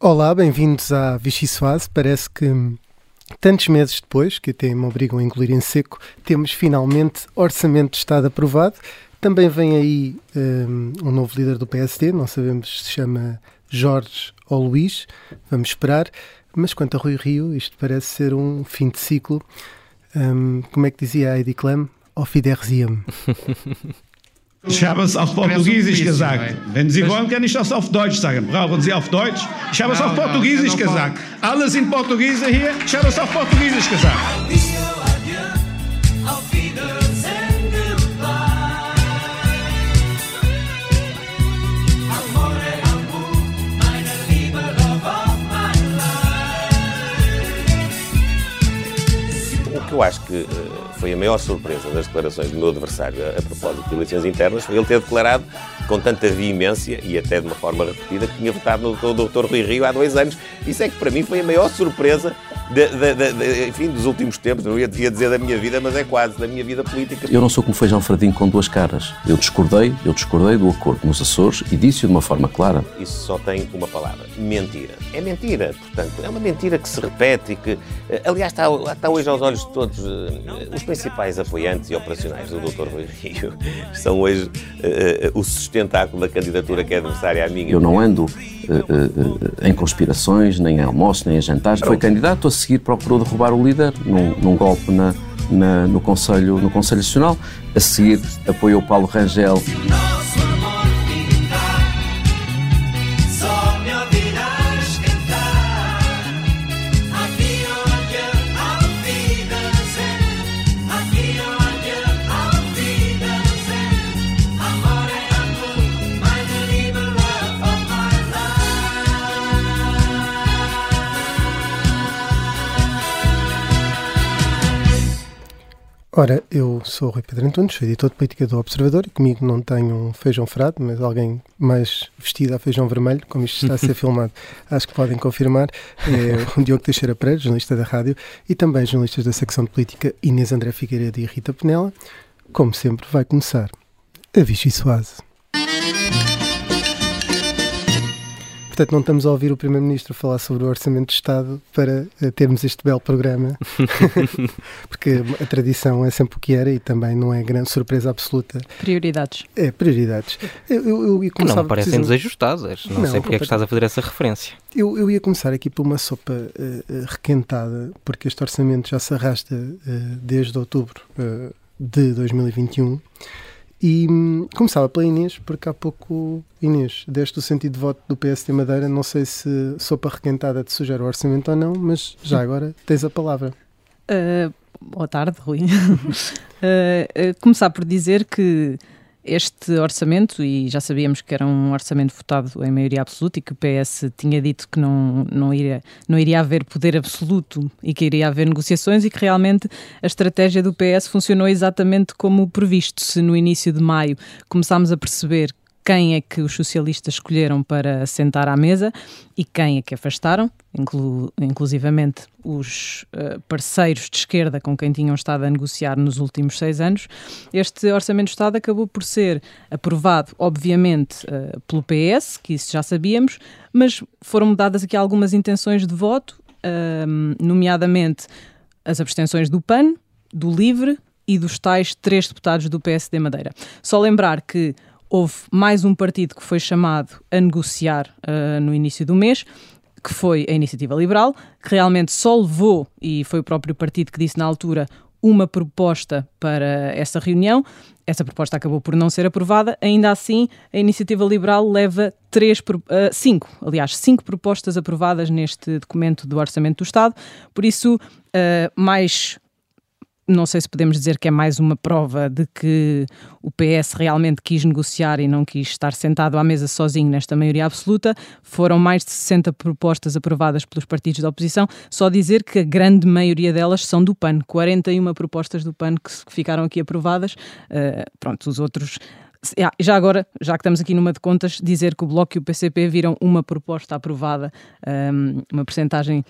Olá, bem-vindos à Vichy Soase. Parece que tantos meses depois, que até me obrigam a engolir em seco, temos finalmente Orçamento de Estado aprovado. Também vem aí um, um novo líder do PSD, não sabemos se chama Jorge ou Luís, vamos esperar. Mas quanto a Rui Rio, isto parece ser um fim de ciclo. Um, como é que dizia a Heidi Klum? Auf. Ich habe es auf Portugiesisch gesagt. Wenn Sie wollen, kann ich das auf Deutsch sagen. Brauchen Sie auf Deutsch? Ich habe es auf Portugiesisch gesagt. Alle sind Portugiese hier. Ich habe es auf Portugiesisch gesagt. O que eu acho que uh, foi a maior surpresa das declarações do meu adversário a, propósito de eleições internas. Foi ele ter declarado com tanta veemência e até de uma forma repetida que tinha votado no, no Dr. Rui Rio há dois anos. Isso é que para mim foi a maior surpresa de, de, de, enfim, dos últimos tempos, não ia, ia, dizer da minha vida, mas é quase da minha vida política. Eu não sou como feijão fradinho com duas caras. Eu discordei, eu discordei do acordo nos Açores e disse-o de uma forma clara. Isso só tem uma palavra, mentira. É mentira, portanto, é uma mentira que se repete e que, aliás, está, está hoje aos olhos de todos os principais apoiantes e operacionais do Dr. Rui Rio. São hoje uh, o sustentáculo da candidatura que é adversária à minha. Eu não ando uh, uh, em conspirações, nem em almoços, nem em jantares. Foi candidato a seguir procurou derrubar o líder num, num golpe na, na, no, Conselho, no Conselho Nacional. A seguir apoiou Paulo Rangel. Ora, eu sou o Rui Pedro Antunes, sou editor de política do Observador e comigo não tenho um feijão frado, mas alguém mais vestido a feijão vermelho, como isto está a ser filmado, acho que podem confirmar. É o Diogo Teixeira Pereira, jornalista da rádio, e também jornalistas da secção de política Inês André Figueiredo e Rita Penela. Como sempre, vai começar a Vichy Soase. Portanto, não estamos a ouvir o Primeiro-Ministro falar sobre o Orçamento de Estado para uh, termos este belo programa, porque a tradição é sempre o que era e também não é grande surpresa absoluta. Prioridades. É, prioridades. Eu, eu, eu ia começar não me parecem desajustadas, não, não sei porque é que estás a fazer essa referência. Eu, eu ia começar aqui por uma sopa uh, requentada, porque este orçamento já se arrasta uh, desde outubro de 2021. E hum, começava pela Inês, porque há pouco, Inês, deste o sentido de voto do PSD Madeira. Não sei se sopa requentada te sugere o orçamento ou não, mas já agora tens a palavra. Uh, boa tarde, Rui. uh, começar por dizer que este orçamento, e já sabíamos que era um orçamento votado em maioria absoluta e que o PS tinha dito que não, não, iria, não iria haver poder absoluto e que iria haver negociações e que realmente a estratégia do PS funcionou exatamente como previsto. Se no início de maio começámos a perceber quem é que os socialistas escolheram para sentar à mesa e quem é que afastaram, inclu inclusivamente os uh, parceiros de esquerda com quem tinham estado a negociar nos últimos seis anos. Este Orçamento de Estado acabou por ser aprovado, obviamente, uh, pelo PS, que isso já sabíamos, mas foram mudadas aqui algumas intenções de voto, uh, nomeadamente as abstenções do PAN, do LIVRE e dos tais três deputados do PSD Madeira. Só lembrar que houve mais um partido que foi chamado a negociar uh, no início do mês, que foi a Iniciativa Liberal, que realmente só levou, e foi o próprio partido que disse na altura, uma proposta para essa reunião. Essa proposta acabou por não ser aprovada. Ainda assim, a Iniciativa Liberal leva três, uh, cinco, aliás, cinco propostas aprovadas neste documento do Orçamento do Estado. Por isso, uh, mais não sei se podemos dizer que é mais uma prova de que o PS realmente quis negociar e não quis estar sentado à mesa sozinho nesta maioria absoluta. Foram mais de 60 propostas aprovadas pelos partidos da oposição. Só dizer que a grande maioria delas são do PAN. 41 propostas do PAN que ficaram aqui aprovadas. Uh, pronto, os outros já agora, já que estamos aqui numa de contas, dizer que o Bloco e o PCP viram uma proposta aprovada, um, uma percentagem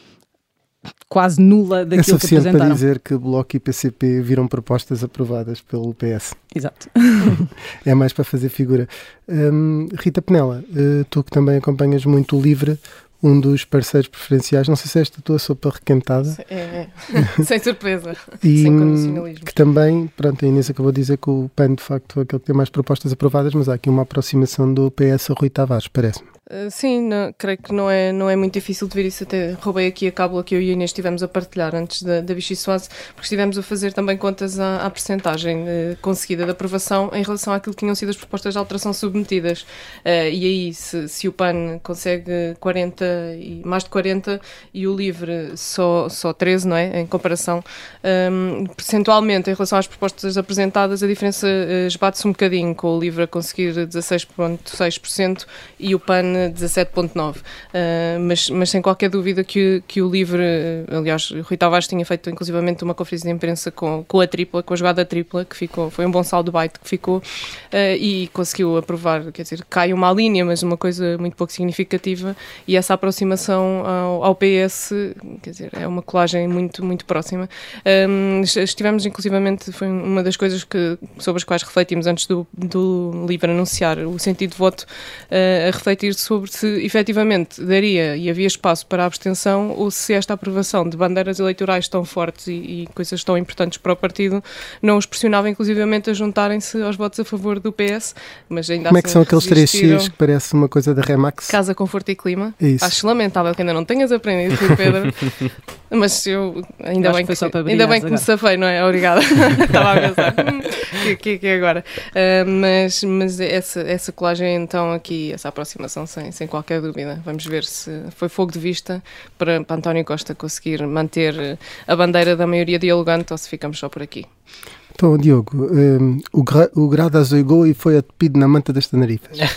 quase nula daquilo é que apresentaram. para dizer que Bloco e PCP viram propostas aprovadas pelo PS. Exato. é mais para fazer figura. Um, Rita Penela, uh, tu que também acompanhas muito o LIVRE, um dos parceiros preferenciais. Não sei se é esta tua sopa requentada. É, é. sem surpresa, e, sem condicionalismo. Que também, pronto, a Inês acabou de dizer que o PAN de facto é aquele que tem mais propostas aprovadas, mas há aqui uma aproximação do PS a Rui Tavares, parece-me. Uh, sim, não, creio que não é, não é muito difícil de ver isso. Até roubei aqui a cábula que eu e a Inês estivemos a partilhar antes da, da Vichy Soase, porque estivemos a fazer também contas à, à percentagem uh, conseguida de aprovação em relação àquilo que tinham sido as propostas de alteração submetidas. Uh, e aí, se, se, o PAN consegue 40 e mais de 40 e o LIVRE só, só 13, não é? Em comparação, um, percentualmente, em relação às propostas apresentadas, a diferença esbate-se um bocadinho, com o LIVRE a conseguir 16,6% e o PAN 17.9, uh, mas, mas sem qualquer dúvida que, que o LIVRE, aliás, Rui Tavares tinha feito inclusivamente uma conferência de imprensa com, com a tripla, com a jogada tripla, que ficou, foi um bom saldo byte que ficou, uh, e conseguiu aprovar, quer dizer, cai uma linha, mas uma coisa muito pouco significativa, e essa aproximação ao, ao PS, quer dizer, é uma colagem muito, muito próxima. Um, estivemos, inclusivamente, foi uma das coisas que, sobre as quais refletimos antes do, do LIVRE anunciar o sentido de voto, uh, a refletir sobre se efetivamente daria e havia espaço para a abstenção ou se esta aprovação de bandeiras eleitorais tão fortes e, e coisas tão importantes para o partido não os pressionava inclusivamente a juntarem-se aos votos a favor do PS, mas ainda Como é que assim são aqueles três Cs que parece uma coisa da Remax? Casa, Conforto e Clima. Isso. Acho lamentável que ainda não tenhas aprendido, Pedro. mas eu ainda bem que, que ainda bem que me safei, não é? Obrigada. Estava a pensar. Hum, que, que, que é agora? Uh, mas mas essa, essa colagem então aqui, essa aproximação sem, sem qualquer dúvida. Vamos ver se foi fogo de vista para, para António Costa conseguir manter a bandeira da maioria dialogante ou se ficamos só por aqui. Então, Diogo, um, o, gra, o grado azoigou e foi atupido na manta das Tenarifas.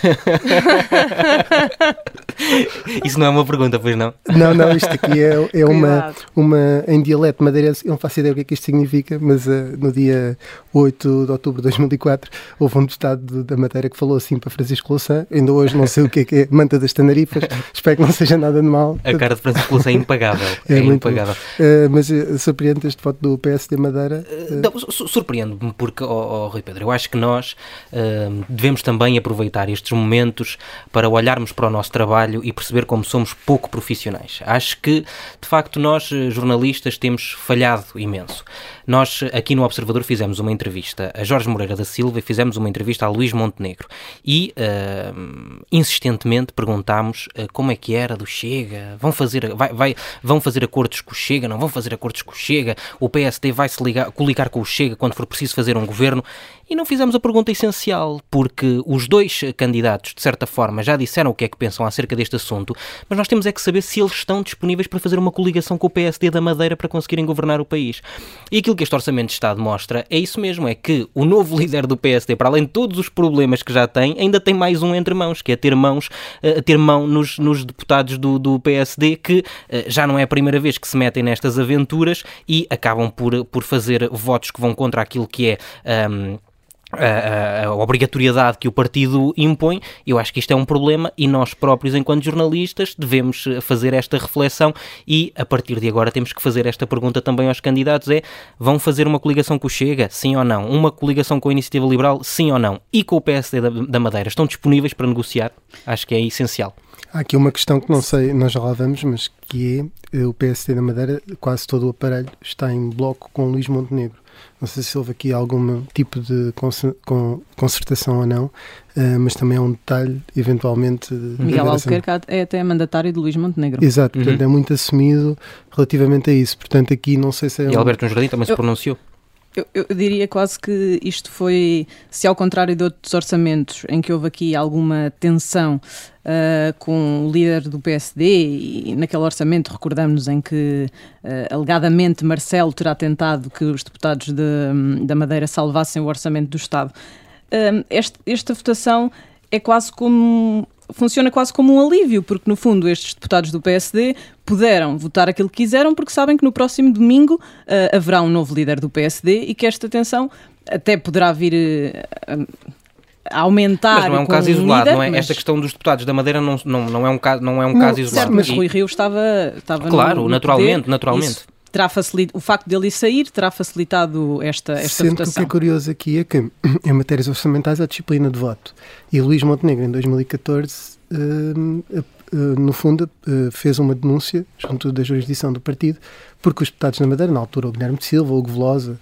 Isso não é uma pergunta, pois não? Não, não, isto aqui é, é uma, uma em dialeto madeirense, eu não faço ideia o que é que isto significa, mas uh, no dia 8 de outubro de 2004 houve um deputado da Madeira que falou assim para Francisco Louçã, ainda hoje não sei o que é que é manta das Tenarifas, espero que não seja nada de mal. A cara de Francisco Louçã é impagável. É, é impagável. Uh, mas uh, surpreende este voto do PSD Madeira? Uh, não, surpreende-me porque, oh, oh, Rui Pedro, eu acho que nós uh, devemos também aproveitar estes momentos para olharmos para o nosso trabalho e perceber como somos pouco profissionais. Acho que, de facto, nós, eh, jornalistas, temos falhado imenso. Nós, aqui no Observador, fizemos uma entrevista a Jorge Moreira da Silva e fizemos uma entrevista a Luís Montenegro e, uh, insistentemente, perguntámos uh, como é que era do Chega, vão fazer, vai, vai, vão fazer acordos com o Chega, não vão fazer acordos com o Chega, o PSD vai se ligar, coligar com o Chega quando for preciso fazer um governo e não fizemos a pergunta essencial, porque os dois candidatos, de certa forma, já disseram o que é que pensam acerca deste assunto, mas nós temos é que saber se eles estão disponíveis para fazer uma coligação com o PSD da Madeira para conseguirem governar o país. E aquilo que este Orçamento de Estado mostra é isso mesmo, é que o novo líder do PSD, para além de todos os problemas que já tem, ainda tem mais um entre mãos, que é ter mãos, uh, ter mão nos, nos deputados do, do PSD, que uh, já não é a primeira vez que se metem nestas aventuras e acabam por, por fazer votos que vão contra aquilo que é. Um, a, a, obrigatoriedade que o partido impõe, eu acho que isto é um problema e nós próprios, enquanto jornalistas, devemos eh, fazer esta reflexão e, a partir de agora, temos que fazer esta pergunta também aos candidatos, é, vão fazer uma coligação com o Chega? Sim ou não? Uma coligação com a Iniciativa Liberal? Sim ou não? E com o PSD da, da Madeira? Estão disponíveis para negociar? Acho que é essencial. Há aqui uma questão que não sei, nós já lá vamos, mas que é eh, o PSD da Madeira, quase todo o aparelho está em bloco com Luís Montenegro. Não sei se houve aqui algum tipo de concertação ou não, uh, mas também é um detalhe, eventualmente. Miguel Albuquerque é até mandatário de Luís Montenegro. Exato, portanto uhum. é muito assumido relativamente a isso. Portanto, aqui não sei se é. E um... Alberto Jardim também se pronunciou. Eu, eu, diria quase que isto foi, se ao contrário de outros orçamentos em que houve aqui alguma tensão uh, com o líder do PSD, e naquele orçamento recordamos em que uh, alegadamente Marcelo terá tentado que os deputados de, da Madeira salvassem o orçamento do Estado. Uh, este, esta votação é quase como funciona quase como um alívio, porque no fundo estes deputados do PSD puderam votar aquilo que quiseram, porque sabem que no próximo domingo uh, haverá um novo líder do PSD e que esta tensão até poderá vir uh, a aumentar. Mas não é um caso um isolado, líder, não é? Mas... Esta questão dos deputados da Madeira não, não, não é um caso, não é um não, caso isolado. Certo, mas Rui Rio estava, estava Claro, no, no naturalmente, poder, naturalmente. Isso terá facilitado, o facto dele sair terá facilitado esta, esta Sendo votação. que o que é curioso aqui é que em matérias orçamentais há disciplina de voto. E Luís Montenegro, em 2014, uh, no fundo, fez uma denúncia junto da jurisdição do partido, porque os deputados na Madeira, na altura o Guilherme de Silva, o Velosa,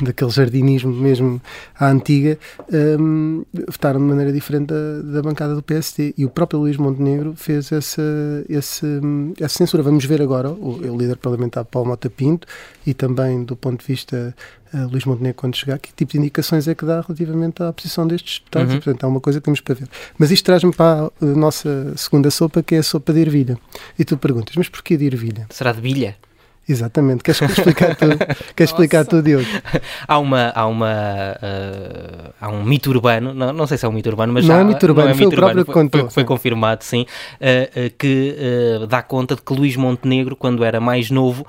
daquele jardinismo mesmo à antiga, um, votaram de maneira diferente da, da, bancada do PSD. E o próprio Luís Montenegro fez essa, essa, essa censura. Vamos ver agora o, o líder parlamentar Paulo Mota Pinto e também do ponto de vista uh, Luís Montenegro, quando chegar, que tipo de indicações é que dá relativamente à posição destes deputados. Uhum. Portanto, é uma coisa que temos para ver. Mas isto traz-me para a nossa segunda sopa, que é a sopa de ervilha. E tu perguntas, mas porquê de ervilha? Será de bilha? Exatamente. Queres explicar tu? Queres explicar tu, Diogo? Há uma, há uma, uh, há um mito urbano, não, não sei se é um mito urbano, mas não já, é mito urbano, não é foi mito o próprio urbano, que contou. Foi, foi confirmado, sim, uh, uh, que dá conta de que Luís Montenegro, quando era mais novo,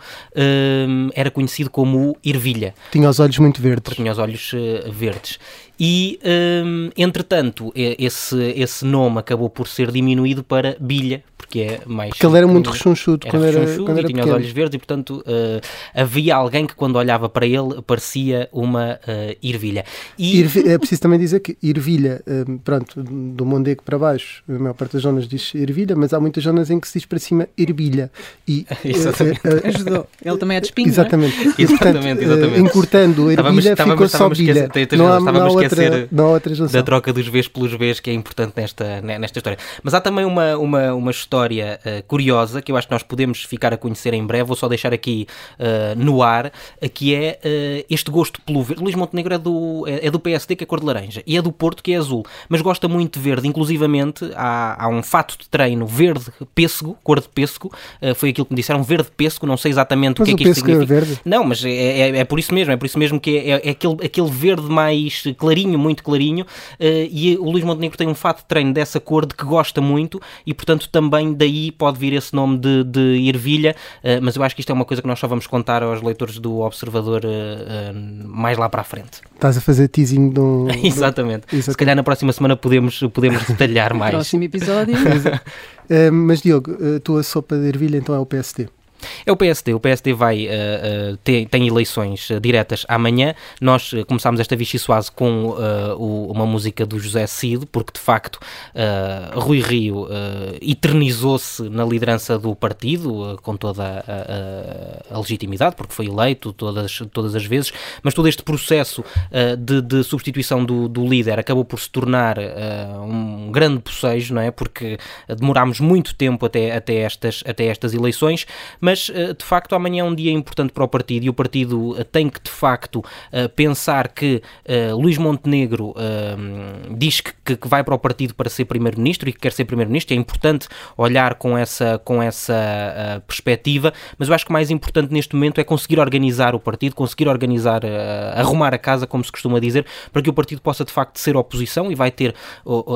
era conhecido como Ervilha. Tinha os olhos muito verdes. Tinha os olhos verdes. E, um, entretanto, esse, esse nome acabou por ser diminuído para Bilha, porque é mais. Porque ele era muito rechonchudo quando era, quando era e tinha pequeno. os olhos verdes, e portanto uh, havia alguém que, quando olhava para ele, parecia uma uh, ervilha. E... é preciso também dizer que ervilha, um, pronto, do Mondego para baixo, a maior parte das zonas diz ervilha, mas há muitas zonas em que se diz para cima ervilha. E, exatamente. Uh, Ajudou. Ele também é de espinho. Exatamente. É? E, portanto, exatamente, exatamente. encurtando ervilha, ficou só bilha. Não há, não há outra, não há outra da troca dos Vs pelos Vs, que é importante nesta, nesta história. Mas há também uma, uma, uma história uh, curiosa que eu acho que nós podemos ficar a conhecer em breve. Vou só deixar aqui uh, no ar, que é uh, este gosto pelo verde. Luís Montenegro é do, é, é, do PSD, que é cor de laranja, e é do Porto, que é azul, mas gosta muito de verde. Inclusivamente, há, há um fato de treino verde pêssego, cor de pêssego, foi aquilo que me disseram, verde pêssego, não sei exatamente mas o que é que isto é significa. É verde. Não, mas é, é, é, por isso mesmo, é por isso mesmo que é, é, é aquele, aquele verde mais clarinho, muito clarinho, e o Luís Montenegro tem um fato de treino dessa cor de que gosta muito e, portanto, também daí pode vir esse nome de, de ervilha, uh, mas eu acho que isto é uma coisa que nós só vamos contar aos leitores do Observador uh, mais lá para a frente. Estás a fazer teasing do... Exatamente. Exatamente. Se calhar na próxima semana podemos, podemos detalhar mais. Próximo episódio. mas, Diogo, a tua sopa de ervilha então é o PSD? É o PSD. O PSD vai, uh, uh, ter, tem eleições uh, diretas amanhã. Nós começámos esta Vichy Soase com o, uma música do José Cid, porque de facto Rui Rio eternizou-se na liderança do partido, com toda a, a, a, legitimidade, porque foi eleito todas, todas as vezes, mas todo este processo de, de, substituição do, do, líder acabou por se tornar um grande bocejo, não é? Porque demorámos muito tempo até, até, estas, até estas eleições, mas mas eh, de facto amanhã é um dia importante para o partido e o partido eh, tem que de facto eh, pensar que Luís Montenegro diz que, que vai para o partido para ser primeiro-ministro e que quer ser primeiro-ministro, é importante olhar com essa, com essa perspectiva, mas eu acho que o mais importante neste momento é conseguir organizar o partido, conseguir organizar, arrumar a casa, como se costuma dizer, para que o partido possa de facto ser oposição e vai ter,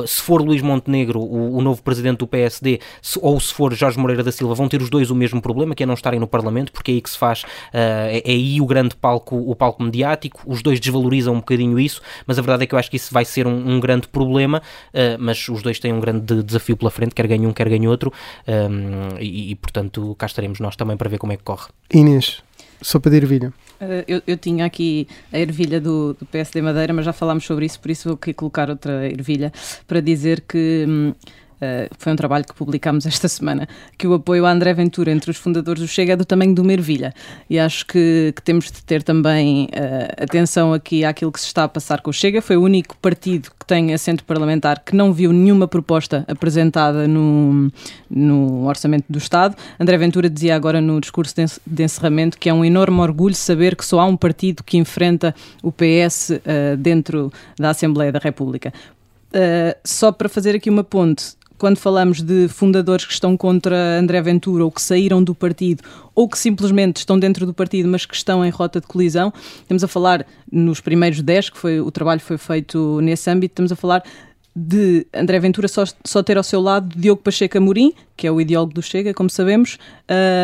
se for Luís Montenegro, o, novo presidente do PSD, ou se for Jorge Moreira da Silva, vão ter os dois o mesmo problema, que é não estarem no Parlamento, porque é aí que se faz, uh, é, é, aí o grande palco, o palco mediático, os dois desvalorizam um bocadinho isso, mas a verdade é que eu acho que isso vai ser um, um grande problema, uh, mas os dois têm um grande desafio pela frente, quer ganhe um, quer ganhe outro, um, ehm, e, e, portanto cá estaremos nós também para ver como é que corre. Inês, sopa de ervilha. Uh, eu, eu, tinha aqui a ervilha do, do PSD Madeira, mas já falámos sobre isso, por isso vou aqui colocar outra ervilha para dizer que. Hum, Uh, foi um trabalho que publicámos esta semana, que o apoio a André Ventura entre os fundadores do Chega é do tamanho de uma ervilha. E acho que, que temos de ter também uh, atenção aqui àquilo que se está a passar com o Chega. Foi o único partido que tem assento parlamentar que não viu nenhuma proposta apresentada no, no Orçamento do Estado. André Ventura dizia agora no discurso de encerramento que é um enorme orgulho saber que só há um partido que enfrenta o PS uh, eh, dentro da Assembleia da República. Uh, só para fazer aqui uma ponte, quando falamos de fundadores que estão contra André Ventura ou que saíram do partido ou que simplesmente estão dentro do partido, mas que estão em rota de colisão, estamos a falar nos primeiros 10, que foi o trabalho foi feito nesse âmbito, estamos a falar de André Ventura só, só ter ao seu lado Diogo Pacheco Amorim, que é o ideólogo do Chega, como sabemos,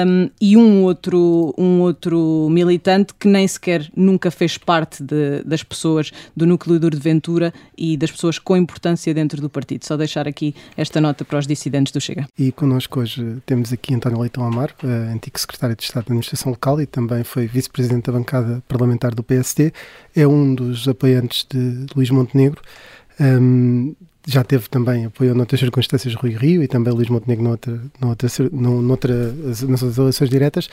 um, e um outro, um outro militante que nem sequer nunca fez parte de, das pessoas do núcleo duro de Ventura e das pessoas com importância dentro do partido. Só deixar aqui esta nota para os dissidentes do Chega. E connosco hoje temos aqui António Leitão Amar, eh, antigo secretário de Estado da Administração Local e também foi vice-presidente da bancada parlamentar do PSD, é um dos apoiantes de Luís Montenegro. Um, já teve também apoio noutras circunstâncias Rui Rio e também Luís Montenegro noutra, noutra, noutra, nas eleições diretas.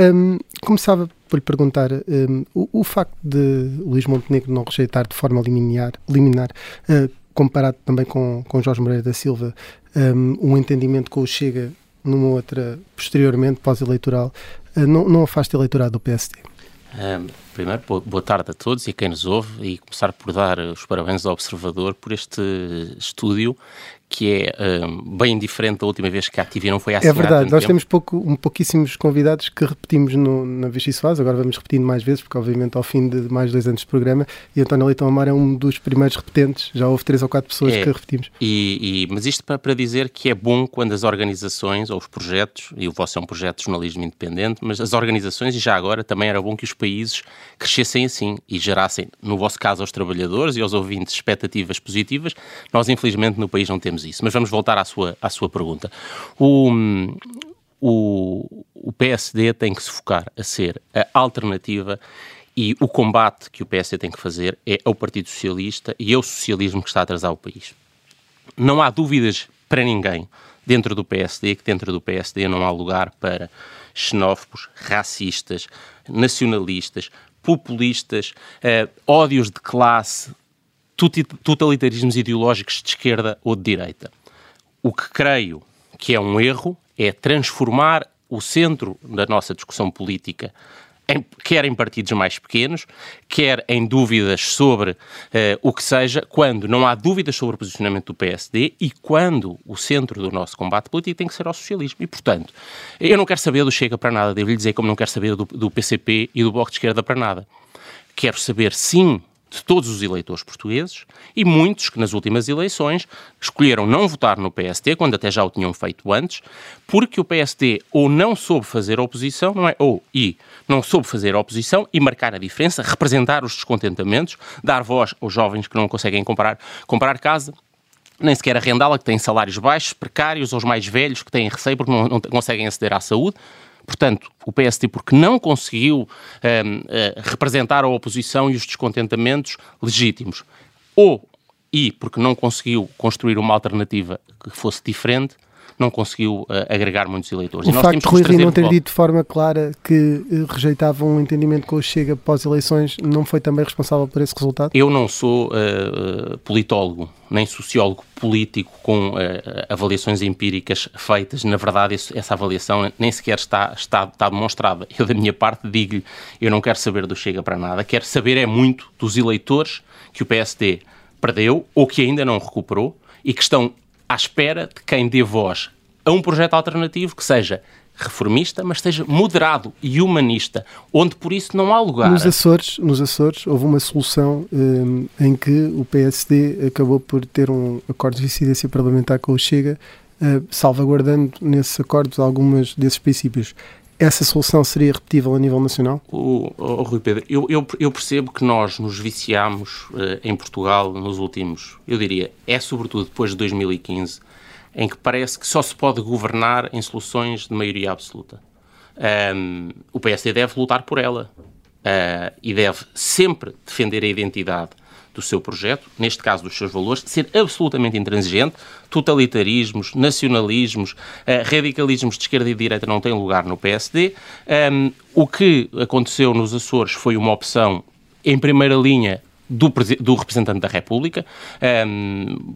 Um, começava por lhe perguntar um, o, o, facto de Luís Montenegro não rejeitar de forma liminar, liminar uh, comparado também com, com Jorge Moreira da Silva, um, entendimento com o Chega numa outra, posteriormente, pós-eleitoral, uh, não, não afasta eleitorado do PSD? Primeiro, boa tarde a todos e a quem nos ouve e começar por dar os parabéns ao Observador por este estúdio que é um, bem diferente da última vez que a TV não foi assim. É verdade, nós tempo. temos pouco, um, pouquíssimos convidados que repetimos no, na Vichy Soares, agora vamos repetindo mais vezes, porque obviamente ao fim de mais dois anos de programa, e António Leitão Amar é um dos primeiros repetentes, já houve três ou quatro pessoas é, que repetimos. E, e, mas isto para, para dizer que é bom quando as organizações ou os projetos, e o vosso é um projeto de jornalismo independente, mas as organizações, e já agora, também era bom que os países crescessem assim e gerassem, no vosso caso, aos trabalhadores e aos ouvintes expectativas positivas. Nós, infelizmente, no país não temos isso. Mas vamos voltar à sua, à sua pergunta. O, o, o PSD tem que se focar a ser a alternativa e o combate que o PSD tem que fazer é ao Partido Socialista e ao socialismo que está a atrasar o país. Não há dúvidas para ninguém dentro do PSD que dentro do PSD não há lugar para xenófobos, racistas, nacionalistas, populistas, uh, ódios de classe, totalitarismos ideológicos de esquerda ou de direita. O que creio que é um erro é transformar o centro da nossa discussão política em, quer em partidos mais pequenos, quer em dúvidas sobre uh, o que seja, quando não há dúvidas sobre o posicionamento do PSD e quando o centro do nosso combate político tem que ser ao socialismo. E, portanto, eu não quero saber do Chega para nada, devo-lhe dizer como não quero saber do, do PCP e do Bloco de Esquerda para nada. Quero saber, sim, de todos os eleitores portugueses e muitos que nas últimas eleições escolheram não votar no PSD, quando até já o tinham feito antes, porque o PSD ou não soube fazer oposição, não é? Ou e não soube fazer oposição e marcar a diferença, representar os descontentamentos, dar voz aos jovens que não conseguem comprar, comprar casa, nem sequer arrendá-la, que têm salários baixos, precários, aos mais velhos que têm receio porque não, não conseguem aceder à saúde. Portanto, o PSD, porque não conseguiu um, ehm, uh, eh, representar a oposição e os descontentamentos legítimos, ou e porque não conseguiu construir uma alternativa que fosse diferente, não conseguiu uh, agregar muitos eleitores. O e facto de Rui Rio não ter dito de forma clara que uh, rejeitava um entendimento com o Chega pós-eleições não foi também responsável por esse resultado? Eu não sou uh, politólogo, nem sociólogo político com avaliações empíricas feitas. Na verdade, essa avaliação nem sequer está, está, está demonstrada. Eu, da minha parte, digo-lhe, eu não quero saber do Chega para nada. Quero saber é muito dos eleitores que o PSD perdeu ou que ainda não recuperou e que estão à espera de quem dê voz a um projeto alternativo que seja reformista, mas seja moderado e humanista, onde por isso não há lugar. Nos Açores, nos Açores houve uma solução um, em que o PSD acabou por ter um acordo de incidência parlamentar com o Chega, uh, salvaguardando nesses acordos algumas desses princípios. Essa solução seria repetível a nível nacional? O, o, Rui Pedro, eu, eu, eu, percebo que nós nos viciamos uh, em Portugal nos últimos, eu diria, é sobretudo depois de 2015, em que parece que só se pode governar em soluções de maioria absoluta. Um, o PSD deve lutar por ela uh, e deve sempre defender a identidade do seu projeto, neste caso dos seus valores, ser absolutamente intransigente. Totalitarismos, nacionalismos, uh, radicalismos de esquerda e de direita não têm lugar no PSD. Um, o que aconteceu nos Açores foi uma opção, em primeira linha, do, do representante da República. Um,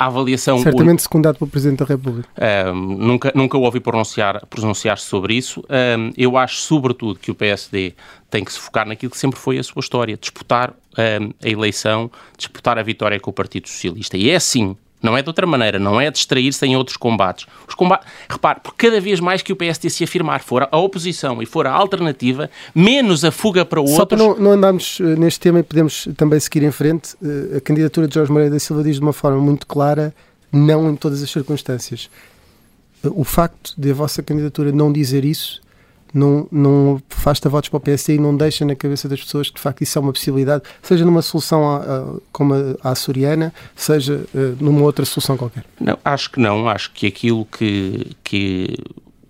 a avaliação. Certamente secundado pelo Presidente da República. Um, nunca, nunca o ouvi pronunciar, pronunciar sobre isso. Um, eu acho, sobretudo, que o PSD tem que se focar naquilo que sempre foi a sua história: disputar um, a eleição, disputar a vitória com o Partido Socialista. E é assim não é de outra maneira, não é distrair-se em outros combates. Os combates, repare, por cada vez mais que o PSD se afirmar for a oposição e for a alternativa, menos a fuga para outros. Só para não, não andarmos eh, neste tema e podemos também seguir em frente, eh, a candidatura de Jorge Moreira da Silva diz de uma forma muito clara, não em todas as circunstâncias. O facto de a vossa candidatura não dizer isso não, não afasta votos para o PSD e não deixa na cabeça das pessoas que de facto isso é uma possibilidade, seja numa solução a, a, como a, a açoriana, seja uh, numa outra solução qualquer? Não, acho que não. Acho que aquilo que, que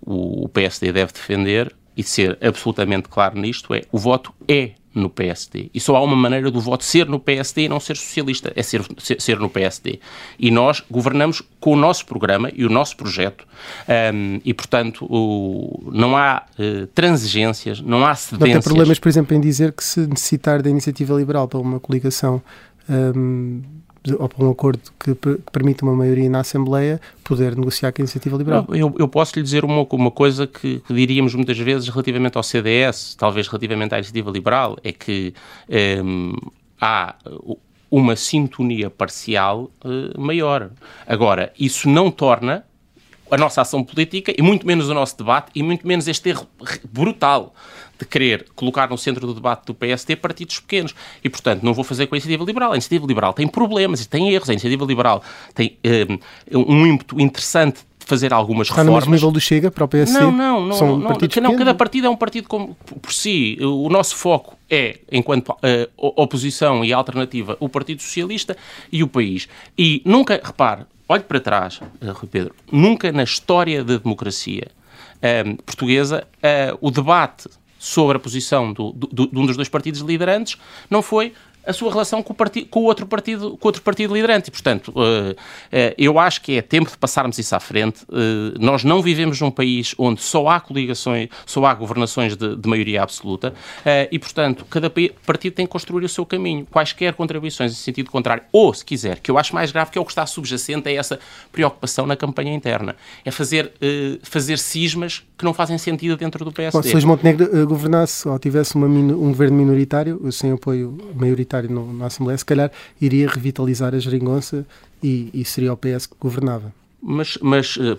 o PSD deve defender e ser absolutamente claro nisto é o voto é no PSD. E só há uma maneira do voto ser no PSD e não ser socialista, é ser, ser, ser no PSD. E nós governamos com o nosso programa e o nosso projeto um, e, portanto, o, não há uh, transigências, não há cedências. Não tem problemas, por exemplo, em dizer que se necessitar da iniciativa liberal para uma coligação um, ou para um acordo que, que permita uma maioria na Assembleia poder negociar com a iniciativa liberal. Eu, eu posso lhe dizer uma, uma coisa que, que, diríamos muitas vezes relativamente ao CDS, talvez relativamente à iniciativa liberal, é que um, há uma sintonia parcial uh, maior. Agora, isso não torna a nossa ação política e muito menos o nosso debate e muito menos este erro brutal de querer colocar no centro do debate do PSD partidos pequenos. E, portanto, não vou fazer com a iniciativa liberal. A iniciativa liberal tem problemas e tem erros. A iniciativa liberal tem um, um ímpeto interessante de fazer algumas Está reformas. Está no mesmo nível do Chega para o PSD? Não, não, não. São não, partidos não, cada partido é um partido como, por si. O nosso foco é, enquanto uh, oposição e alternativa, o Partido Socialista e o país. E nunca, repare, olhe para trás, uh, Rui Pedro, nunca na história da democracia uh, portuguesa o debate sobre a posição do, do, de um dos dois partidos liderantes não foi a sua relação com o, com o outro partido, com outro partido liderante. E, portanto, uh, uh, eu acho que é tempo de passarmos isso à frente. Uh, nós não vivemos num país onde só há coligações, só há governações de, de maioria absoluta e, portanto, cada partido tem que construir o seu caminho. Quaisquer contribuições em sentido contrário, ou, se quiser, que eu acho mais grave, que é o que está subjacente a essa preocupação na campanha interna. É fazer, fazer cismas que não fazem sentido dentro do PSD. Bom, se Luís Montenegro governasse ou tivesse uma, um governo minoritário, sem apoio maioritário, no, na Assembleia, se calhar iria revitalizar a geringonça e, e seria o PS que governava. Mas, mas uh,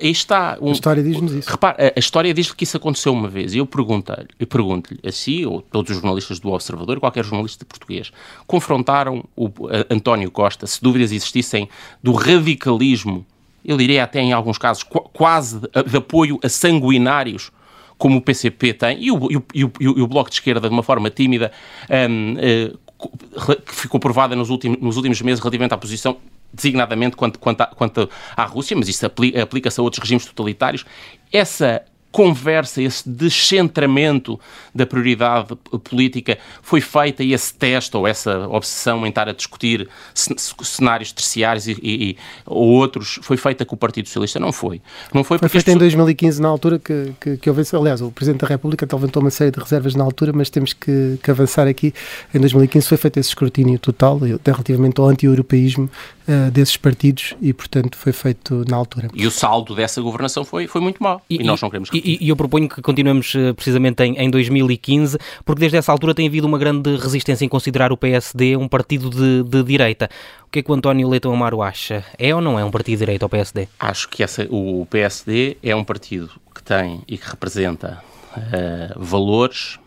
aí está. Um, a história diz-nos isso. Repare, a, história diz que isso aconteceu uma vez. E eu pergunto-lhe, eu pergunto-lhe a si, ou todos os jornalistas do Observador, qualquer jornalista português, confrontaram o António Costa, se dúvidas existissem, do radicalismo, eu diria até em alguns casos, qu quase de, de apoio a sanguinários como o PCP tem, e o, e o, e o, e o Bloco de Esquerda, de uma forma tímida, um, uh, eh, que ficou provada nos últimos, nos últimos meses relativamente à posição designadamente quanto, quanto, à, quanto à Rússia, mas isso aplica-se a outros regimes totalitários. Essa conversa, esse descentramento da prioridade política foi feita e esse teste ou essa obsessão em estar a discutir cenários terciários e, e, ou outros foi feita com o Partido Socialista? Não foi. Não foi, foi feita em 2015, na altura que, que, que houve, aliás, o Presidente da República levantou uma série de reservas na altura, mas temos que, que avançar aqui. Em 2015 foi feito esse escrutínio total relativamente ao anti-europeísmo uh, desses partidos e, portanto, foi feito na altura. E o saldo dessa governação foi, foi muito mau e, e nós não queremos e, e, eu proponho que continuemos uh, precisamente em, em 2015, porque desde essa altura tem havido uma grande resistência em considerar o PSD um partido de, de direita. O que é que o António Leitão Amaro acha? É ou não é um partido de direita o PSD? Acho que essa, o PSD é um partido que tem e que representa uh, valores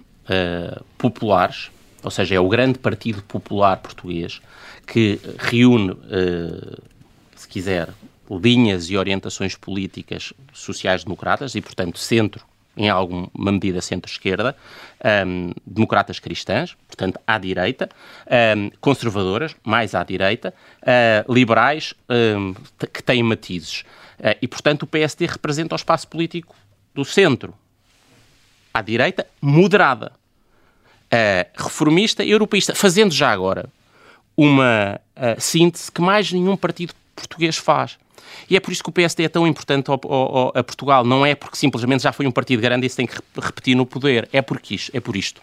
populares, ou seja, é o grande partido popular português que reúne, uh, se quiser, linhas e orientações políticas sociais-democratas e, portanto, centro, em alguma medida centro-esquerda, um, democratas cristãs, portanto, à direita, um, conservadoras, mais à direita, uh, liberais, um, que têm matizes. Uh, e, portanto, o PSD representa o espaço político do centro, à direita, moderada, uh, reformista e europeísta, fazendo já agora uma uh, síntese que mais nenhum partido português faz. E é por isso que o PSD é tão importante ao, ao, a Portugal. Não é porque simplesmente já foi um partido grande e se tem que repetir no poder. É, porque isto, é por isto.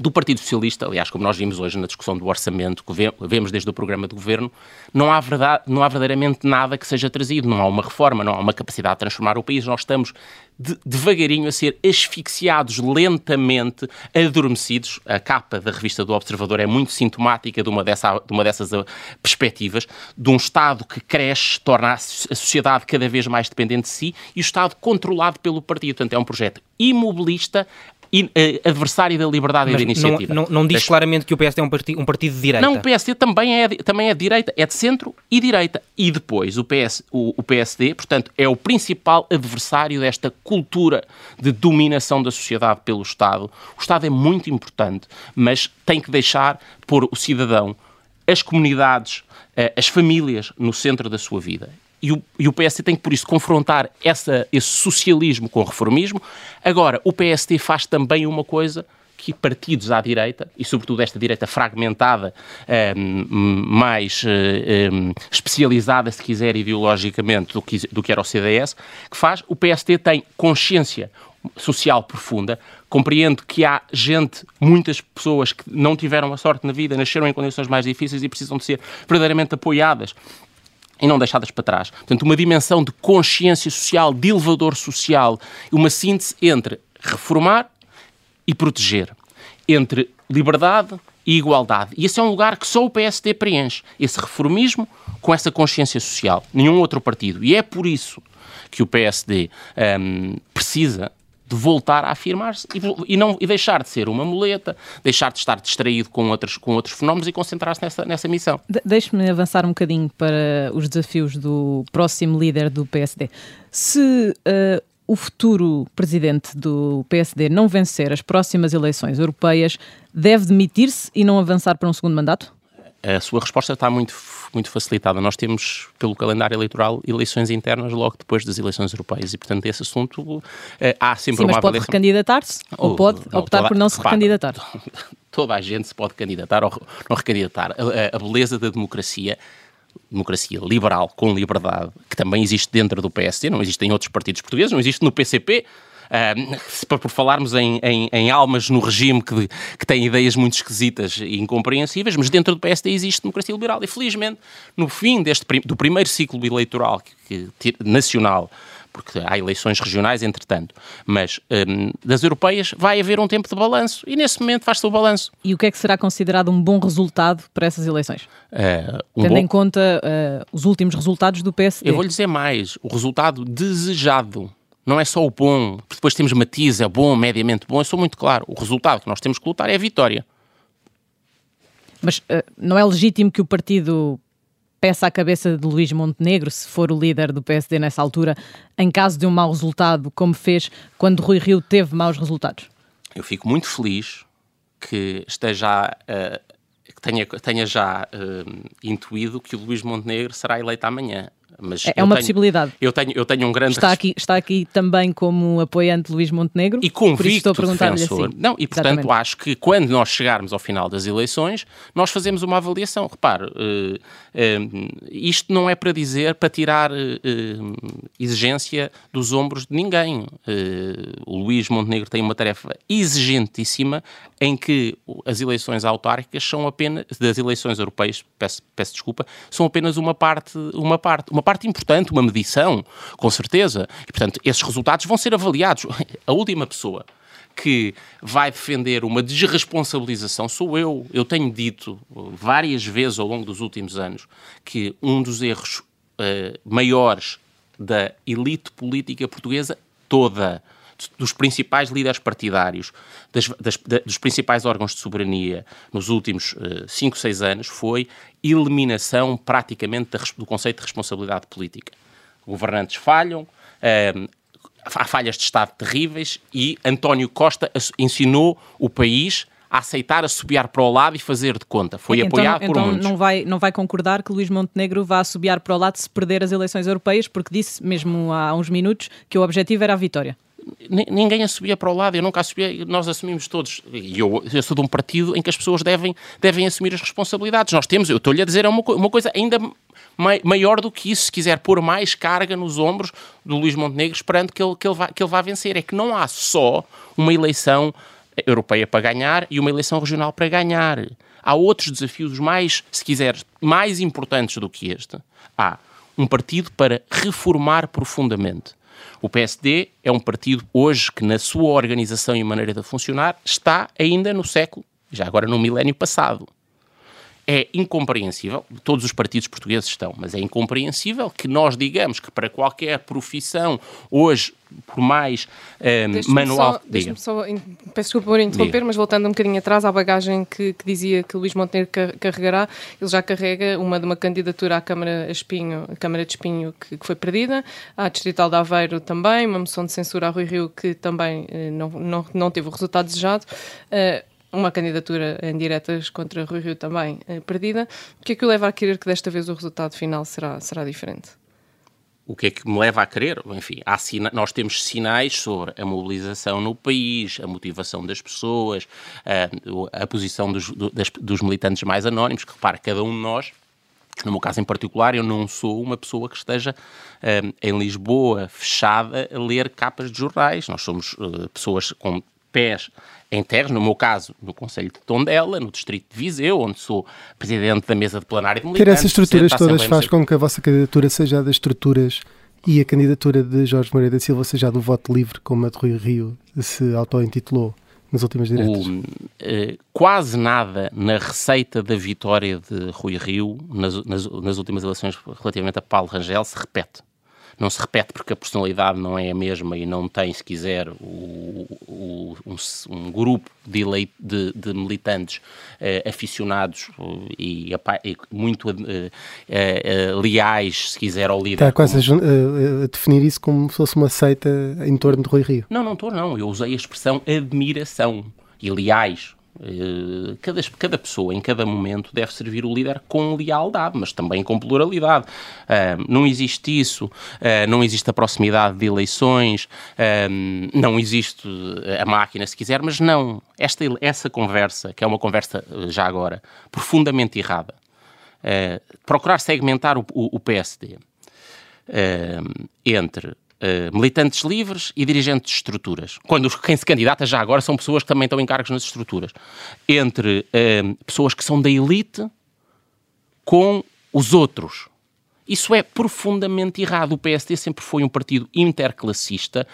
Do Partido Socialista, aliás, como nós vimos hoje na discussão do orçamento, que vemos desde o programa de governo, não há, verdade, não há verdadeiramente nada que seja trazido. Não há uma reforma, não há uma capacidade de transformar o país. Nós estamos de, devagarinho a ser asfixiados lentamente, adormecidos. A capa da revista do Observador é muito sintomática de uma, dessa, de uma dessas uh, perspectivas, de um Estado que cresce, torna a sociedade cada vez mais dependente de si e o Estado controlado pelo partido. Portanto, é um projeto imobilista, in, uh, adversário da liberdade Mas e da iniciativa. Não, não, não diz claramente que o PSD é um partido, um partido de direita. Não, o PSD também é, também é de direita, é de centro e direita. E depois o, PS, o, o PSD, portanto, é o principal adversário desta cultura de dominação da sociedade pelo Estado. O Estado é muito importante, mas tem que deixar pôr o cidadão, as comunidades, eh, as famílias no centro da sua vida. E o, e o PSD tem que, por isso, confrontar essa, esse socialismo com o reformismo. Agora, o PSD faz também uma coisa que partidos à direita, e sobretudo esta direita fragmentada, um, mais um, especializada, se quiser, ideologicamente, do que, do que era o CDS, que faz, o PSD tem consciência social profunda, compreendo que há gente, muitas pessoas que não tiveram a sorte na vida, nasceram em condições mais difíceis e precisam de ser verdadeiramente apoiadas e não deixadas para trás. Portanto, uma dimensão de consciência social, de elevador social, uma síntese entre reformar e proteger, entre liberdade e igualdade. E esse é um lugar que só o PSD preenche, esse reformismo com essa consciência social. Nenhum outro partido. E é por isso que o PSD um, precisa de voltar a afirmar-se e, e, não, e deixar de ser uma muleta, deixar de estar distraído com outros, com outros fenómenos e concentrar-se nessa, nessa missão. De Deixe-me avançar um bocadinho para os desafios do próximo líder do PSD. Se uh, o futuro presidente do PSD não vencer as próximas eleições europeias, deve demitir-se e não avançar para um segundo mandato? A sua resposta está muito, muito facilitada. Nós temos, pelo calendário eleitoral, eleições internas logo depois das eleições europeias e, portanto, esse assunto eh, há sempre Sim, uma mas pode recandidatar-se ou pode não, optar toda, por não se repara, recandidatar? Toda a gente se pode candidatar ou não recandidatar. A, a beleza da democracia democracia liberal, com liberdade, que também existe dentro do PSD, não existe em outros partidos portugueses, não existe no PCP, uh, por falarmos em, em, em, almas no regime que, que tem ideias muito esquisitas e incompreensíveis, mas dentro do PSD existe democracia liberal. E felizmente, no fim deste, do primeiro ciclo eleitoral que, que, nacional, porque há eleições regionais, entretanto, mas um, das europeias vai haver um tempo de balanço e nesse momento faz-se o balanço. E o que é que será considerado um bom resultado para essas eleições? Uh, um Tendo bom... em conta uh, os últimos resultados do PSD. Eu vou lhe dizer mais, o resultado desejado não é só o bom, depois temos matiz, é bom, mediamente bom, eu sou muito claro. O resultado que nós temos que lutar é a vitória. Mas uh, não é legítimo que o partido peça a cabeça de Luís Montenegro, se for o líder do PSD nessa altura, em caso de um mau resultado, como fez quando Rui Rio teve maus resultados? Eu fico muito feliz que esteja uh, que tenha, tenha já uh, intuído que o Luís Montenegro será eleito amanhã. Mas é, uma tenho, possibilidade. Eu tenho, eu tenho um grande está aqui Está aqui também como apoiante Luís Montenegro. E convicto estou a defensor. Assim. Não, e portanto Exatamente. acho que quando nós chegarmos ao final das eleições, nós fazemos uma avaliação. Repare, uh, uh, isto não é para dizer, para tirar uh, exigência dos ombros de ninguém. o Luís Montenegro tem uma tarefa exigentíssima em que as eleições autárquicas são apenas, das eleições europeias, peço, peço desculpa, são apenas uma parte, uma parte, uma parte importante, uma medição, com certeza. E, portanto, esses resultados vão ser avaliados. A última pessoa que vai defender uma desresponsabilização sou eu. Eu tenho dito várias vezes ao longo dos últimos anos que um dos erros uh, maiores da elite política portuguesa toda dos principais líderes partidários, das, das, dos principais órgãos de soberania nos últimos 5, uh, 6 anos foi eliminação praticamente da, do conceito de responsabilidade política. Governantes falham, uh, há falhas de Estado terríveis e António Costa ensinou o país a aceitar assobiar para o lado e fazer de conta. Foi então, apoiado por então muitos. Não vai, não vai concordar que Luís Montenegro vá assobiar para o lado se perder as eleições europeias, porque disse mesmo há uns minutos que o objetivo era a vitória ninguém assumia para o lado, eu nunca assumia, nós assumimos todos. E eu, eu, sou de um partido em que as pessoas devem, devem assumir as responsabilidades. Nós temos, eu estou-lhe a dizer, é uma, uma coisa ainda maior do que isso, se quiser pôr mais carga nos ombros do Luís Montenegro, esperando que ele, que ele, vá, que ele vá vencer. É que não há só uma eleição europeia para ganhar e uma eleição regional para ganhar. Há outros desafios mais, se quiser, mais importantes do que este. Há um partido para reformar profundamente o PSD é um partido hoje que, na sua organização e maneira de funcionar, está ainda no século, já agora no milénio passado. É incompreensível, todos os partidos portugueses estão, mas é incompreensível que nós digamos que para qualquer profissão, hoje, por mais um, manual. Só, diga. Só, peço desculpa por interromper, diga. mas voltando um bocadinho atrás à bagagem que, que dizia que Luís Montenegro carregará, ele já carrega uma de uma candidatura à Câmara, Espinho, Câmara de Espinho que, que, foi perdida, à Distrital de Aveiro também, uma moção de censura a Rui Rio que também eh, não, não, não teve o resultado desejado. Uh, uma candidatura em diretas contra Rui Rio também eh, perdida. O que é que o leva a querer que desta vez o resultado final será, será diferente? o que é que me leva a querer? Enfim, sina... nós temos sinais sobre a mobilização no país, a motivação das pessoas, a, a posição dos, dos militantes mais anónimos, que repara, cada um de nós no meu caso em particular, eu não sou uma pessoa que esteja um, em Lisboa fechada a ler capas de jornais. Nós somos uh, pessoas com pés em terras, no meu caso, no Conselho de Tondela, no Distrito de Viseu, onde sou presidente da mesa de plenário de militantes. Ter essas estruturas todas faz com que a vossa candidatura seja das estruturas e a candidatura de Jorge Moreira da Silva seja do voto livre, como a de Rui Rio se auto-intitulou nas últimas diretas? O, uh, quase nada na receita da vitória de Rui Rio nas, nas, nas últimas eleições relativamente a Paulo Rangel se repete não se repete porque a personalidade não é a mesma e não tem, se quiser, o, o, um, um, grupo de, eleit, de, de militantes uh, aficionados e, e muito uh, leais, se quiser, ao líder. Está quase como... a, a, definir isso como se fosse uma seita em torno de Rui Rio. Não, não estou, não. Eu usei a expressão admiração e leais eh, cada, cada pessoa, em cada momento, deve servir o líder com lealdade, mas também com pluralidade. Uh, não existe isso, uh, não existe a proximidade de eleições, não existe a máquina, se quiser, mas não. Esta, essa conversa, que é uma conversa, já agora, profundamente errada, procurar segmentar o, o, o PSD entre uh, militantes livres e dirigentes de estruturas. Quando quem se candidata já agora são pessoas que também estão em cargos nas estruturas. Entre uh, pessoas que são da elite com os outros. Isso é profundamente errado. O PSD sempre foi um partido interclassista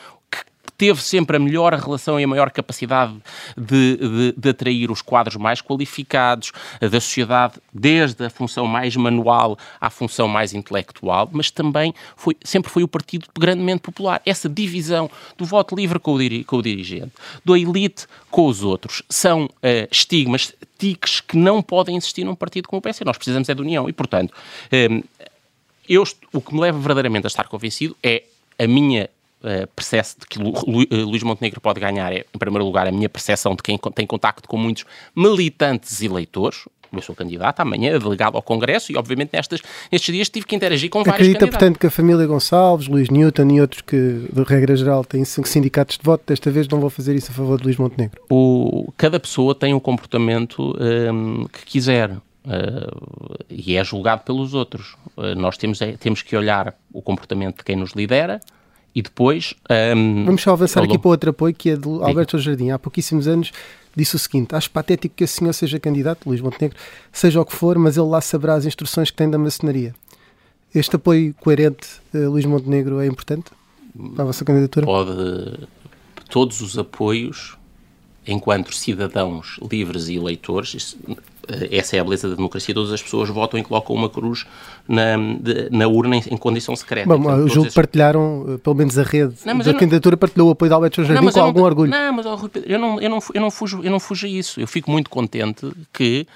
teve sempre a melhor relação e a maior capacidade de, de, de, atrair os quadros mais qualificados da sociedade, desde a função mais manual à função mais intelectual, mas também foi, sempre foi o partido grandemente popular. Essa divisão do voto livre com o, com o dirigente, da elite com os outros, são uh, estigmas, tiques que não podem existir num partido como o PS. Nós precisamos é de união e, portanto, um, eh, eu, o que me leva verdadeiramente a estar convencido é a minha uh, percebe que Lu, Lu, uh, Luís Montenegro pode ganhar é, em primeiro lugar, a minha percepção de quem tem contacto com muitos militantes eleitores, eu sou candidato amanhã, delegado ao Congresso e, obviamente, nestes, nestes dias tive que interagir com vários Acredita, portanto, que a família Gonçalves, Luís Newton e outros que, de regra geral, têm sindicatos de voto, desta vez não vão fazer isso a favor de Luís Montenegro? O, cada pessoa tem um comportamento um, que quiser. Uh, e é julgado pelos outros. Uh, nós temos, é, temos que olhar o comportamento de quem nos lidera, e depois. Um, Vamos só avançar aqui para outro apoio que é de Alberto Jardim. Há pouquíssimos anos disse o seguinte: Acho patético que o senhor seja candidato, Luís Montenegro, seja o que for, mas ele lá saberá as instruções que tem da maçonaria. Este apoio coerente, uh, Luís Montenegro, é importante para a vossa candidatura? Pode. Todos os apoios, enquanto cidadãos livres e eleitores, eh, essa é a beleza da democracia, todas as pessoas votam e colocam uma cruz na, na urna em, em condição secreta. Bom, então, o julgo esses... partilharam, eh, pelo menos a rede não, da candidatura partilhou o apoio de Alberto Jardim com algum não, orgulho. Não, mas eu não, eu, não, eu, não fujo, eu não fujo a isso. Eu fico muito contente que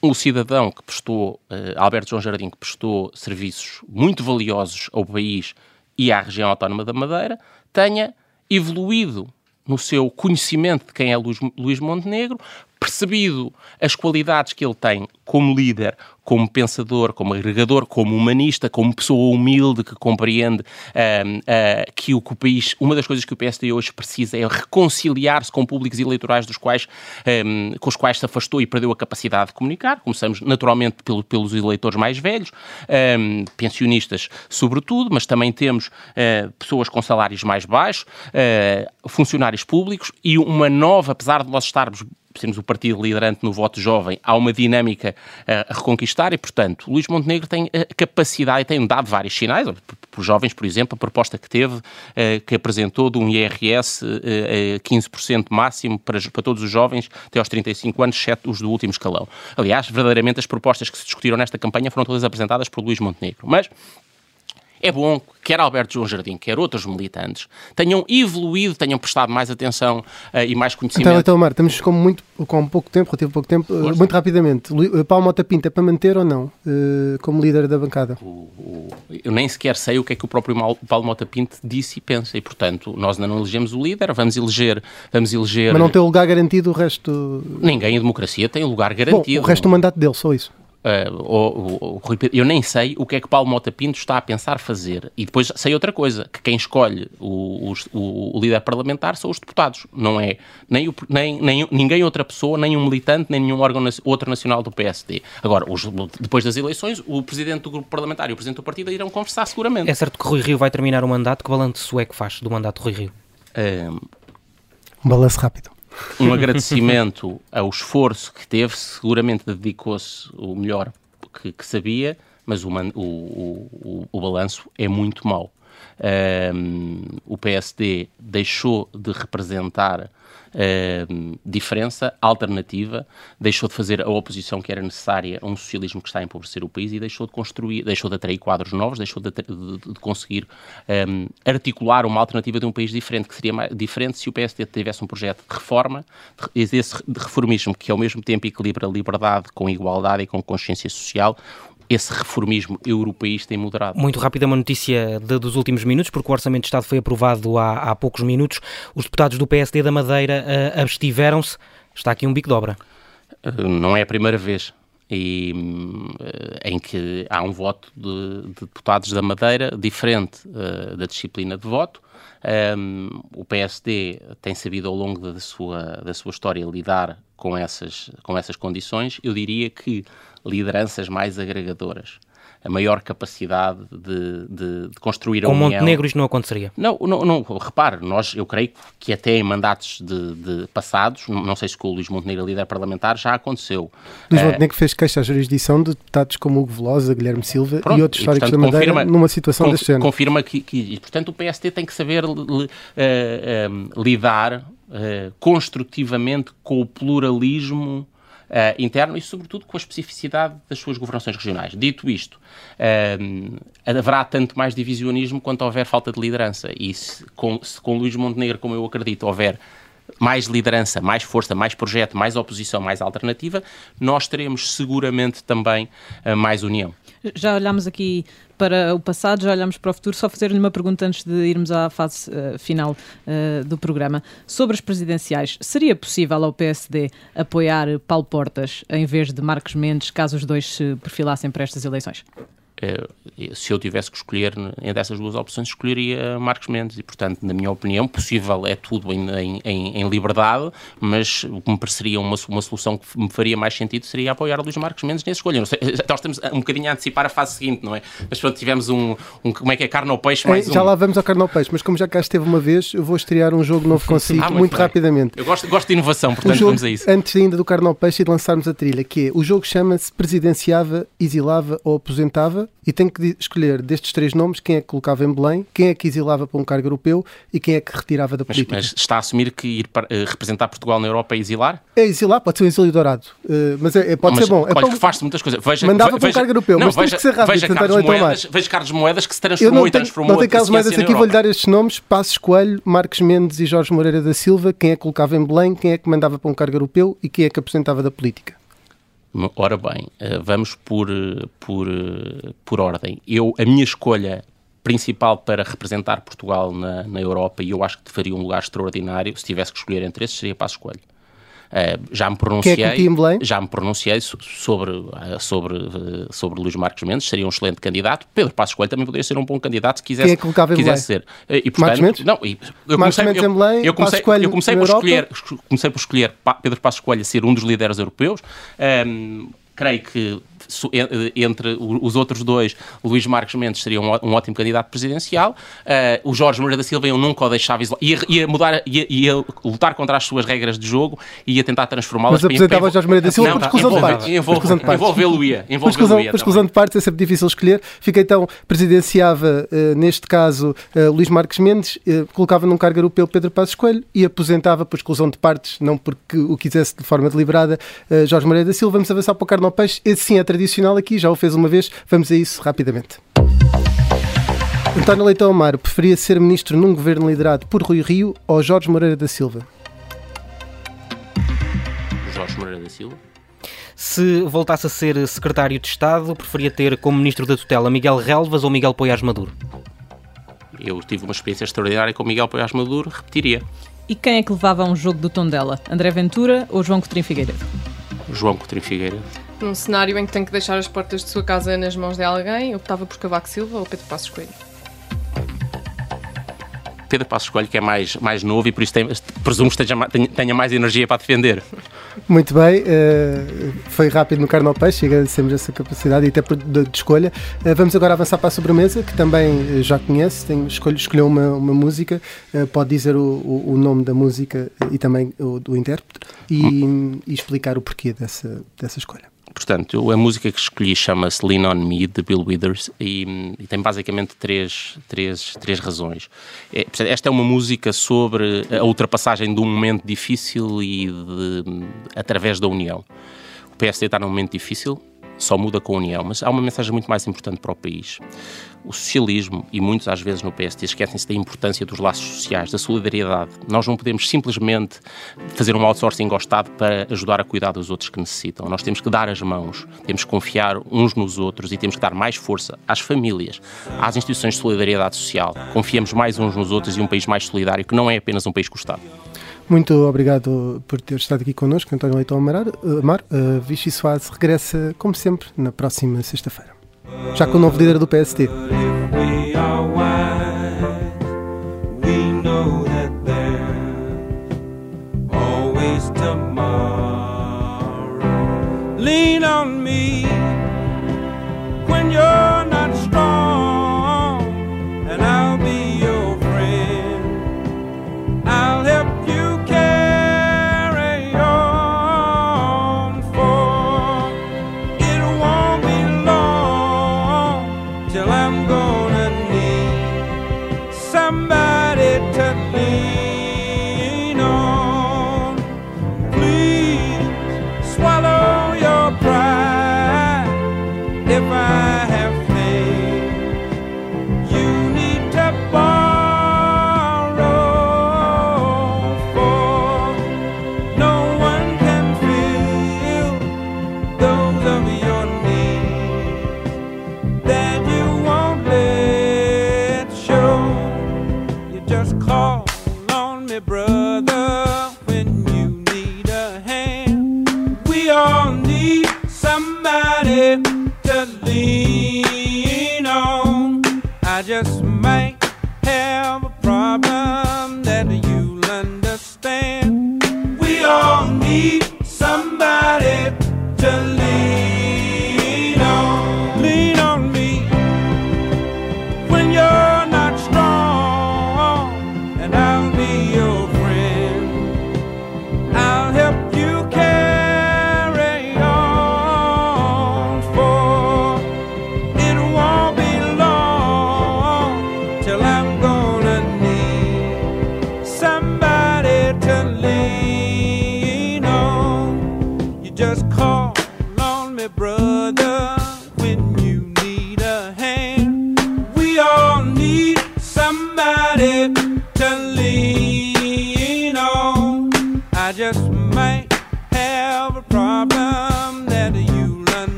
o cidadão que prestou, uh, Alberto João Jardim, que prestou serviços muito valiosos ao país e à região autónoma da Madeira, tenha evoluído no seu conhecimento de quem é Luís, Luís Montenegro, percebido as qualidades que ele tem como líder, como pensador, como agregador, como humanista, como pessoa humilde que compreende uh, uh, que o país, uma das coisas que o PSD hoje precisa é reconciliar-se com públicos eleitorais dos quais, um, com os quais se afastou e perdeu a capacidade de comunicar. Começamos naturalmente pelo, pelos eleitores mais velhos, um, pensionistas sobretudo, mas também temos uh, pessoas com salários mais baixos, funcionários públicos e uma nova, apesar de nós estarmos sermos o partido liderante no voto jovem, há uma dinâmica a reconquistar e, portanto, Luís Montenegro tem a capacidade tem dado vários sinais, por jovens, por exemplo, a proposta que teve, que apresentou de um IRS 15% máximo para, para todos os jovens até aos 35 anos, exceto os do último escalão. Aliás, verdadeiramente as propostas que se discutiram nesta campanha foram todas apresentadas por Luís Montenegro. Mas é bom que quer Alberto João Jardim, quer outros militantes, tenham evoluído, tenham prestado mais atenção uh, e mais conhecimento. Então, então Mar, estamos com, muito, com pouco tempo, relativo pouco tempo, uh, muito rapidamente. Uh, Paulo Mota Pinto é para manter ou não, como líder da bancada? O, o, eu nem sequer sei o que é que o próprio Paulo Mota Pinto disse e pensa, e portanto, nós ainda não elegemos o líder, vamos eleger... Vamos eleger... Mas não tem lugar garantido o resto... Ninguém em democracia tem lugar garantido. Bom, o resto do mandato dele, só isso. Uh, eu nem sei o que é que Paulo Mota Pinto está a pensar fazer. E depois sei outra coisa, que quem escolhe o, o, o líder parlamentar são os deputados. Não é nem, o, nem, nem, ninguém outra pessoa, nem um militante, nem nenhum órgão outro nacional do PSD. Agora, os, depois das eleições, o presidente do grupo parlamentar e o presidente do partido irão conversar seguramente. É certo que Rui Rio vai terminar o mandato. Que balanço é que faz do mandato de Rui Rio? Uh, um balanço rápido um agradecimento ao esforço que teve, seguramente dedicou-se o melhor que, que sabia, mas o, o, o, o balanço é muito mau. Um, o PSD deixou de representar uh, diferença, alternativa, deixou de fazer a oposição que era necessária a um socialismo que está a empobrecer o país e deixou de construir, deixou de atrair quadros novos, deixou de, de, de conseguir um, articular uma alternativa de um país diferente, que seria mais, diferente se o PSD tivesse um projeto de reforma, de reformismo que ao mesmo tempo equilibra liberdade com igualdade e com consciência social, esse reformismo europeísta e moderado. Muito rápida uma notícia de, dos últimos minutos, porque o Orçamento de Estado foi aprovado há, há poucos minutos. Os deputados do PSD da Madeira uh, abstiveram-se. Está aqui um bico de obra. Uh, não é a primeira vez e, uh, em que há um voto de, de deputados da Madeira diferente da disciplina de voto. Um, o PSD tem sabido ao longo da sua, da sua história lidar com essas, com essas condições. Eu diria que lideranças mais agregadoras a maior capacidade de, de, de construir a Com união. Com Montenegro isto não aconteceria? Não, não, não, repare, nós, eu creio que até em mandatos de, de passados, não sei se com o Luís Montenegro líder parlamentar, já aconteceu. Luís uh, Montenegro fez queixa à jurisdição de deputados como Hugo Velosa, Guilherme Silva pronto, e outros históricos da Madeira confirma, numa situação deste género. Confirma que, que, e, portanto, o PST tem que saber uh, uh, lidar construtivamente com o pluralismo uh, interno e, sobretudo, com a especificidade das suas governações regionais. Dito isto, uh, haverá tanto mais divisionismo quanto houver falta de liderança. E se com, se com Luís Montenegro, como eu acredito, houver mais liderança, mais força, mais projeto, mais oposição, mais alternativa, nós teremos seguramente também uh, mais união. Já olhámos aqui para o passado, já olhamos para o futuro. Só fazer-lhe uma pergunta antes de irmos à fase uh, final uh, do programa. Sobre as presidenciais, seria possível ao PSD apoiar Paulo Portas em vez de Marcos Mendes, caso os dois se perfilassem para estas eleições? Eh, se eu tivesse que escolher entre essas duas opções, escolheria Marcos Mendes. E, portanto, na minha opinião, possível é tudo em, em, em liberdade, mas o que me pareceria uma, uma solução que me faria mais sentido seria apoiar Luís Marcos Mendes nessa escolha. Sei, nós estamos um bocadinho a antecipar a fase seguinte, não é? Mas pronto, tivemos um, um como é que é, carne ao peixe, mais é, um. Já lá vamos ao carne ao peixe, mas como já cá esteve uma vez, eu vou estrear um jogo novo consigo, ah, muito, muito rapidamente. Eu gosto, gosto de inovação, portanto jogo, vamos a isso. Antes ainda do carne ao peixe e de lançarmos a trilha, que é, o jogo chama-se Presidenciava, Exilava ou Aposentava e tem que escolher destes três nomes quem é que colocava em Belém, quem é que exilava para um cargo europeu e quem é que retirava da política. Mas, está a assumir que ir para, uh, representar Portugal na Europa é exilar? É exilar, pode ser um exílio dourado, uh, mas é, é pode mas, ser bom. É olha que faz-se muitas coisas. Veja, Mandava veja, para um cargo europeu, não, mas veja, que ser rápido, veja Carlos, Moedas, veja Carlos Moedas que se transformou tenho, e transformou Não tem Carlos Moedas aqui, vou-lhe dar estes nomes, Passos Coelho, Marcos Mendes e Jorge Moreira da Silva, quem é que colocava em Belém, quem é que mandava para um cargo europeu e quem é que apresentava da política. Ora bem, eh, vamos por, eh, por, eh, por ordem. Eu, a minha escolha principal para representar Portugal na, na Europa, e eu acho que faria um lugar extraordinário, se tivesse que escolher entre esses, seria Passo Coelho. Uh, já me pronunciei, é já me pronunciei sobre, uh, sobre, uh, sobre Luís Marcos Mendes, seria um excelente candidato. Pedro Passos Coelho também poderia ser um bom candidato se quisesse, é que quisesse ser. e, portanto, Marcos Mendes? Não, e, eu comecei, eu, eu comecei, eu comecei por escolher, comecei por escolher Pedro Passos Coelho a ser um dos líderes europeus. Um, creio que entre os outros dois, Luís Marcos Mendes seria um, ótimo candidato presidencial. Uh, o Jorge Moreira da Silva eu nunca o deixava isolado. Ia, ia mudar, ia, ia, lutar contra as suas regras de jogo e ia tentar transformá-las. Mas apresentava o Jorge Moreira da Silva por exclusão de partes. Envolvê-lo ia. Por exclusão, por exclusão de partes é sempre difícil escolher. Fica então, presidenciava, uh, neste caso, uh, Luís Marques Mendes, colocava num cargo europeu Pedro Passos Coelho e aposentava por exclusão de partes, não porque o quisesse de forma deliberada, Jorge Moreira da Silva. Vamos avançar para o Carno Peixe. Esse sim é tradicional aqui, já o fez uma vez, vamos a isso rapidamente. António Leitão Amaro preferia ser ministro num governo liderado por Rui Rio ou Jorge Moreira da Silva? Jorge Moreira da Silva. Se voltasse a ser secretário de Estado, preferia ter como ministro da tutela Miguel Relvas ou Miguel Poiás Maduro? Eu tive uma experiência extraordinária com Miguel Poiás Maduro, repetiria. E quem é que levava um jogo do Tondela? André Ventura ou João Coutinho Figueiredo? João Coutinho Figueiredo. Num cenário em que tem que deixar as portas de sua casa nas mãos de alguém, optava por Cavaco Silva ou Pedro Passos Coelho. Pedro Passos Coelho, que é mais, mais novo e por isso tem, presumo que tenha, tenha mais energia para defender. Muito bem, uh, foi rápido no Carnal Peixe e agradecemos essa capacidade e até de, de escolha. Uh, vamos agora avançar para a sobremesa, que também já conhece, tem, escolhe, escolheu uma, uma música, uh, pode dizer o, o, o, nome da música e também o do intérprete e, hum. e explicar o porquê dessa, dessa escolha. Portanto, a música que escolhi chama-se Lean On Me, de Bill Withers, e, e, tem basicamente três, três, três razões. É, esta é uma música sobre a ultrapassagem de um momento difícil e de, através da união. O PSD está num momento difícil, só muda com a união, mas há uma mensagem muito mais importante para o país. O socialismo, e muitos às vezes no PSD, esquecem-se da importância dos laços sociais, da solidariedade. Nós não podemos simplesmente fazer um outsourcing ao Estado para ajudar a cuidar dos outros que necessitam. Nós temos que dar as mãos, temos que confiar uns nos outros e temos que dar mais força às famílias, às instituições de solidariedade social. Confiamos mais uns nos outros e um país mais solidário, que não é apenas um país com o Estado. Muito obrigado por ter estado aqui connosco, António Leitão Amar. Amar uh, Vichy Soares regressa, como sempre, na próxima sexta-feira. Já com o novo líder do PSD. Lean on me when you're